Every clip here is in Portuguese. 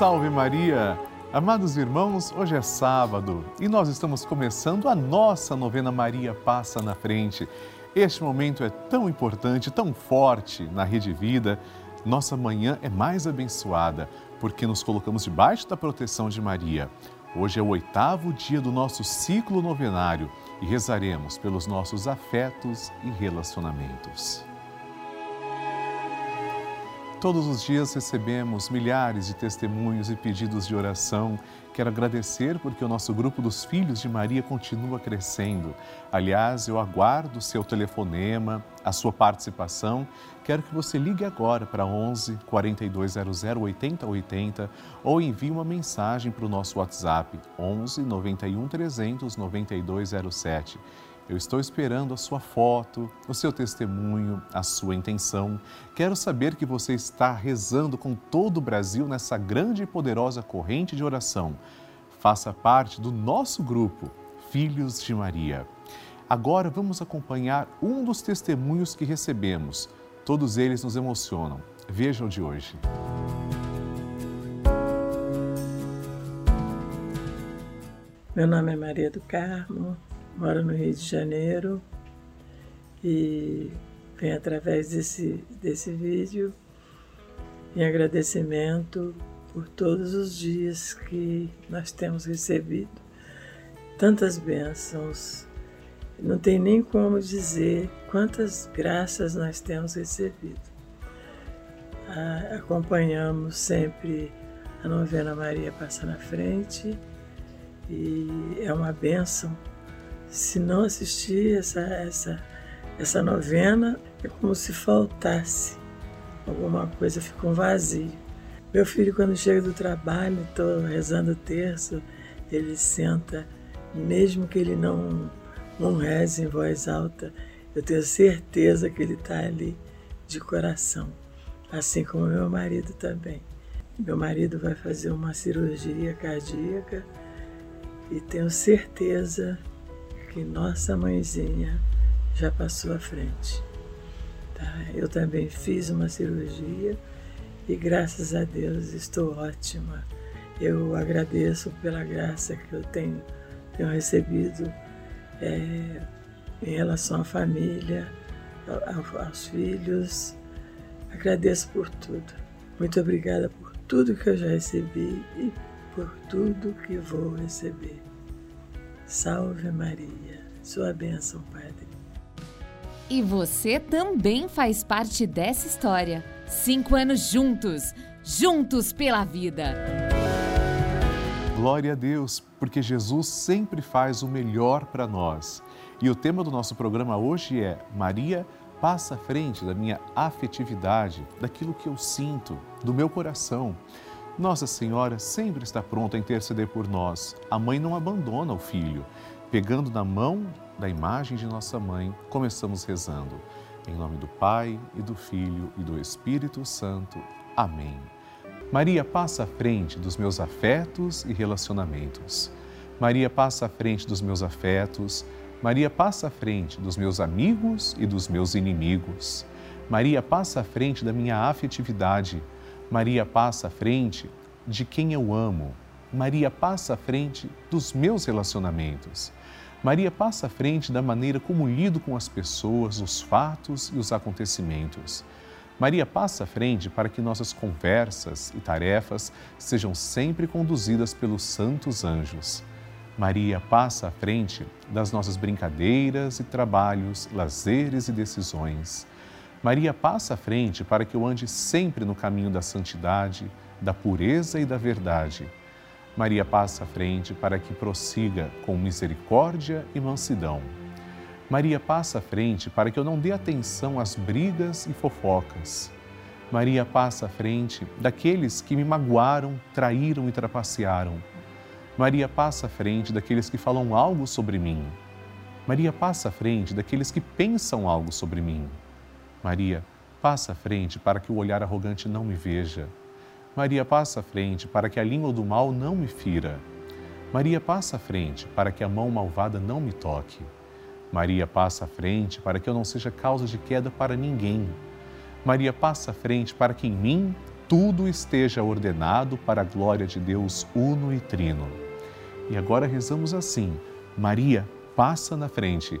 Salve Maria! Amados irmãos, hoje é sábado e nós estamos começando a nossa novena Maria Passa na Frente. Este momento é tão importante, tão forte na Rede Vida. Nossa manhã é mais abençoada porque nos colocamos debaixo da proteção de Maria. Hoje é o oitavo dia do nosso ciclo novenário e rezaremos pelos nossos afetos e relacionamentos. Todos os dias recebemos milhares de testemunhos e pedidos de oração. Quero agradecer porque o nosso grupo dos Filhos de Maria continua crescendo. Aliás, eu aguardo o seu telefonema, a sua participação. Quero que você ligue agora para 11 4200 8080 ou envie uma mensagem para o nosso WhatsApp 11 91 300 9207. Eu estou esperando a sua foto, o seu testemunho, a sua intenção. Quero saber que você está rezando com todo o Brasil nessa grande e poderosa corrente de oração. Faça parte do nosso grupo, Filhos de Maria. Agora vamos acompanhar um dos testemunhos que recebemos. Todos eles nos emocionam. Vejam de hoje. Meu nome é Maria do Carmo, moro no Rio de Janeiro e vem através desse, desse vídeo em agradecimento por todos os dias que nós temos recebido tantas bênçãos. Não tem nem como dizer quantas graças nós temos recebido. acompanhamos sempre a novena Maria Passa na Frente e é uma bênção se não assistir essa, essa, essa novena, é como se faltasse alguma coisa, fica um vazio. Meu filho, quando chega do trabalho, estou rezando o terço, ele senta, mesmo que ele não, não reze em voz alta, eu tenho certeza que ele está ali de coração, assim como meu marido também. Meu marido vai fazer uma cirurgia cardíaca e tenho certeza que nossa mãezinha já passou à frente. Tá? Eu também fiz uma cirurgia e graças a Deus estou ótima. Eu agradeço pela graça que eu tenho, tenho recebido é, em relação à família, aos filhos. Agradeço por tudo. Muito obrigada por tudo que eu já recebi e por tudo que vou receber. Salve Maria, sua bênção, Padre. E você também faz parte dessa história. Cinco anos juntos, juntos pela vida. Glória a Deus, porque Jesus sempre faz o melhor para nós. E o tema do nosso programa hoje é Maria passa à frente da minha afetividade, daquilo que eu sinto, do meu coração. Nossa Senhora sempre está pronta a interceder por nós. A mãe não abandona o filho. Pegando na mão da imagem de nossa mãe, começamos rezando. Em nome do Pai e do Filho e do Espírito Santo. Amém. Maria passa à frente dos meus afetos e relacionamentos. Maria passa à frente dos meus afetos. Maria passa à frente dos meus amigos e dos meus inimigos. Maria passa à frente da minha afetividade Maria passa à frente de quem eu amo. Maria passa à frente dos meus relacionamentos. Maria passa à frente da maneira como lido com as pessoas, os fatos e os acontecimentos. Maria passa à frente para que nossas conversas e tarefas sejam sempre conduzidas pelos santos anjos. Maria passa à frente das nossas brincadeiras e trabalhos, lazeres e decisões. Maria passa à frente para que eu ande sempre no caminho da santidade, da pureza e da verdade. Maria passa à frente para que prossiga com misericórdia e mansidão. Maria passa à frente para que eu não dê atenção às brigas e fofocas. Maria passa à frente daqueles que me magoaram, traíram e trapacearam. Maria passa à frente daqueles que falam algo sobre mim. Maria passa à frente daqueles que pensam algo sobre mim. Maria, passa à frente para que o olhar arrogante não me veja. Maria, passa à frente para que a língua do mal não me fira. Maria, passa à frente para que a mão malvada não me toque. Maria, passa à frente para que eu não seja causa de queda para ninguém. Maria, passa à frente para que em mim tudo esteja ordenado para a glória de Deus uno e trino. E agora rezamos assim: Maria, passa na frente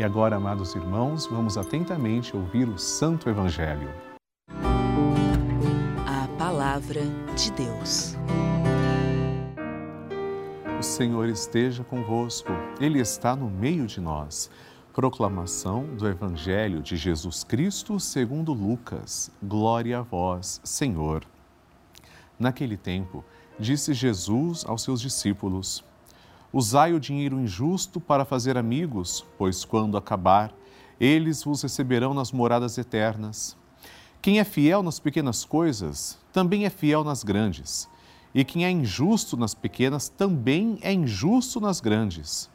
E agora, amados irmãos, vamos atentamente ouvir o Santo Evangelho. A Palavra de Deus. O Senhor esteja convosco, Ele está no meio de nós. Proclamação do Evangelho de Jesus Cristo segundo Lucas. Glória a vós, Senhor. Naquele tempo, disse Jesus aos seus discípulos: Usai o dinheiro injusto para fazer amigos, pois quando acabar, eles vos receberão nas moradas eternas. Quem é fiel nas pequenas coisas, também é fiel nas grandes. E quem é injusto nas pequenas, também é injusto nas grandes.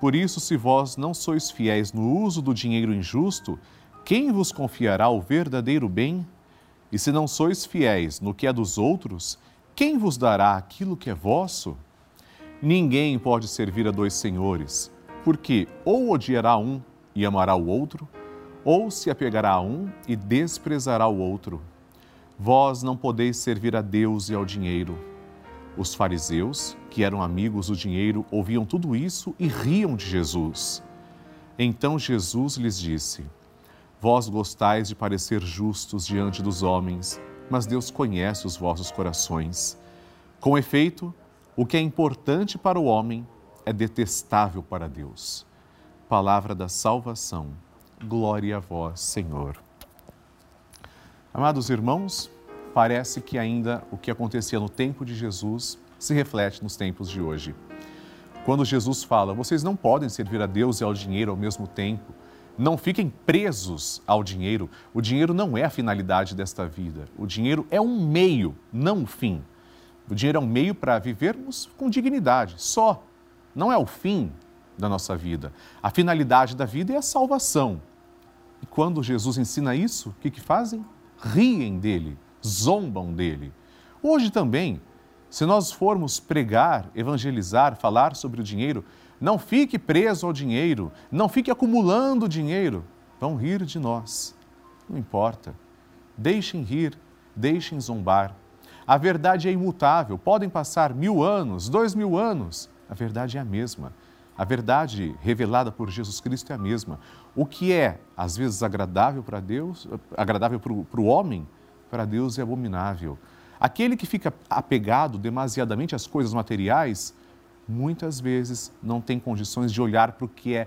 Por isso, se vós não sois fiéis no uso do dinheiro injusto, quem vos confiará o verdadeiro bem? E se não sois fiéis no que é dos outros, quem vos dará aquilo que é vosso? Ninguém pode servir a dois senhores, porque ou odiará um e amará o outro, ou se apegará a um e desprezará o outro. Vós não podeis servir a Deus e ao dinheiro. Os fariseus, que eram amigos do dinheiro, ouviam tudo isso e riam de Jesus. Então Jesus lhes disse: Vós gostais de parecer justos diante dos homens, mas Deus conhece os vossos corações. Com efeito, o que é importante para o homem é detestável para Deus. Palavra da salvação. Glória a vós, Senhor. Amados irmãos, parece que ainda o que acontecia no tempo de Jesus se reflete nos tempos de hoje. Quando Jesus fala, vocês não podem servir a Deus e ao dinheiro ao mesmo tempo, não fiquem presos ao dinheiro. O dinheiro não é a finalidade desta vida. O dinheiro é um meio, não um fim. O dinheiro é um meio para vivermos com dignidade, só. Não é o fim da nossa vida. A finalidade da vida é a salvação. E quando Jesus ensina isso, o que, que fazem? Riem dele, zombam dele. Hoje também, se nós formos pregar, evangelizar, falar sobre o dinheiro, não fique preso ao dinheiro, não fique acumulando dinheiro. Vão rir de nós. Não importa. Deixem rir, deixem zombar. A verdade é imutável. Podem passar mil anos, dois mil anos. A verdade é a mesma. A verdade revelada por Jesus Cristo é a mesma. O que é, às vezes, agradável para Deus, agradável para o homem, para Deus é abominável. Aquele que fica apegado demasiadamente às coisas materiais, muitas vezes não tem condições de olhar para o que é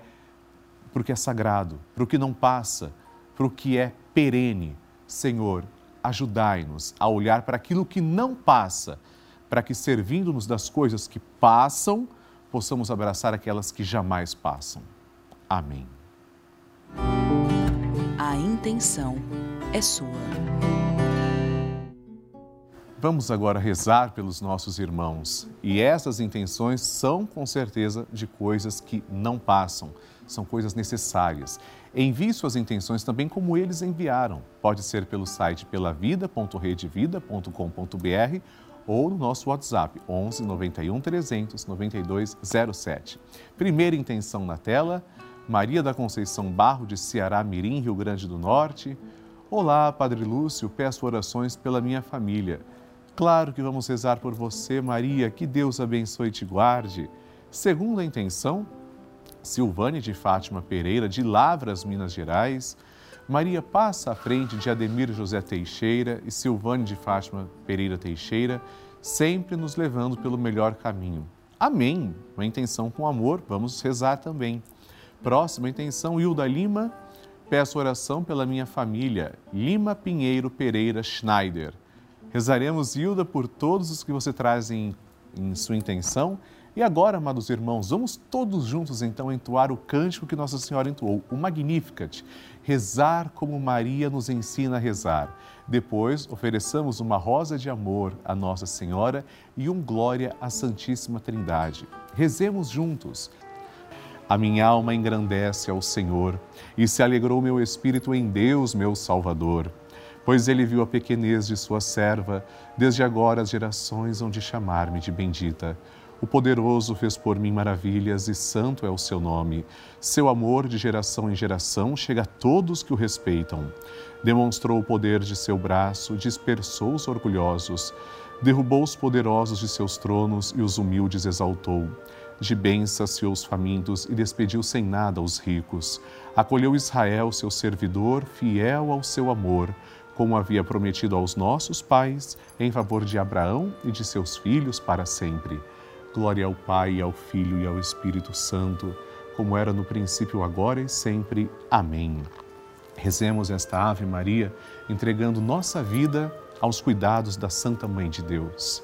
para o que é sagrado, para o que não passa, para o que é perene. Senhor, ajudai-nos a olhar para aquilo que não passa, para que servindo-nos das coisas que passam, possamos abraçar aquelas que jamais passam. Amém. A intenção é sua. Vamos agora rezar pelos nossos irmãos. E essas intenções são, com certeza, de coisas que não passam, são coisas necessárias. Envie suas intenções também como eles enviaram. Pode ser pelo site pelavida.redevida.com.br ou no nosso WhatsApp 11 91 300 9207. Primeira intenção na tela, Maria da Conceição Barro de Ceará Mirim, Rio Grande do Norte. Olá, Padre Lúcio, peço orações pela minha família. Claro que vamos rezar por você, Maria, que Deus abençoe e te guarde. Segunda intenção, Silvane de Fátima Pereira, de Lavras, Minas Gerais. Maria passa à frente de Ademir José Teixeira e Silvane de Fátima Pereira Teixeira, sempre nos levando pelo melhor caminho. Amém. Uma intenção com amor, vamos rezar também. Próxima intenção, Hilda Lima. Peço oração pela minha família, Lima Pinheiro Pereira Schneider. Rezaremos, Hilda, por todos os que você traz em, em sua intenção. E agora, amados irmãos, vamos todos juntos então entoar o cântico que Nossa Senhora entoou, o Magnificat. Rezar como Maria nos ensina a rezar. Depois, ofereçamos uma rosa de amor à Nossa Senhora e um glória à Santíssima Trindade. Rezemos juntos. A minha alma engrandece ao Senhor e se alegrou meu espírito em Deus, meu Salvador pois ele viu a pequenez de sua serva, desde agora as gerações hão de chamar-me de bendita. O poderoso fez por mim maravilhas e santo é o seu nome. Seu amor de geração em geração chega a todos que o respeitam. Demonstrou o poder de seu braço, dispersou os orgulhosos, derrubou os poderosos de seus tronos e os humildes exaltou. De bens saciou os famintos e despediu sem nada os ricos. Acolheu Israel, seu servidor, fiel ao seu amor como havia prometido aos nossos pais, em favor de Abraão e de seus filhos para sempre. Glória ao Pai, ao Filho e ao Espírito Santo, como era no princípio, agora e sempre. Amém. Rezemos esta Ave Maria, entregando nossa vida aos cuidados da Santa Mãe de Deus.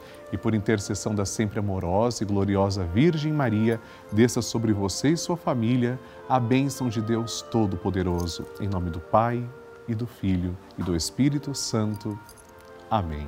e por intercessão da sempre amorosa e gloriosa Virgem Maria, desça sobre você e sua família a bênção de Deus Todo-Poderoso. Em nome do Pai, e do Filho, e do Espírito Santo. Amém.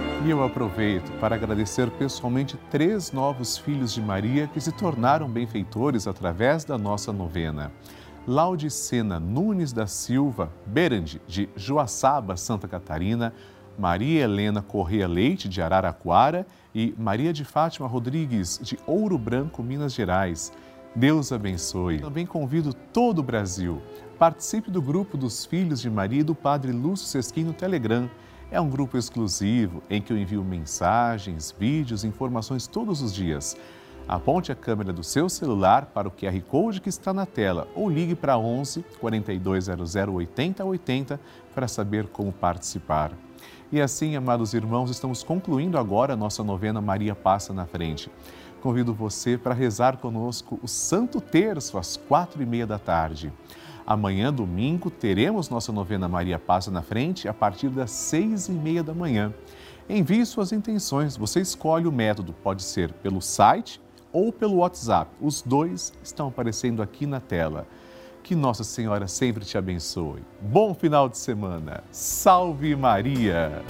E eu aproveito para agradecer pessoalmente três novos filhos de Maria que se tornaram benfeitores através da nossa novena. Laudicena Nunes da Silva Berend, de Joaçaba, Santa Catarina, Maria Helena Correia Leite, de Araraquara, e Maria de Fátima Rodrigues, de Ouro Branco, Minas Gerais. Deus abençoe. Também convido todo o Brasil. Participe do grupo dos Filhos de Maria do Padre Lúcio Sesquim no Telegram. É um grupo exclusivo em que eu envio mensagens, vídeos, informações todos os dias. Aponte a câmera do seu celular para o QR Code que está na tela ou ligue para 11 4200 8080 para saber como participar. E assim, amados irmãos, estamos concluindo agora a nossa novena Maria Passa na Frente. Convido você para rezar conosco o Santo Terço às quatro e meia da tarde. Amanhã, domingo, teremos nossa novena Maria Passa na Frente a partir das seis e meia da manhã. Envie suas intenções, você escolhe o método, pode ser pelo site ou pelo WhatsApp. Os dois estão aparecendo aqui na tela. Que Nossa Senhora sempre te abençoe. Bom final de semana. Salve Maria!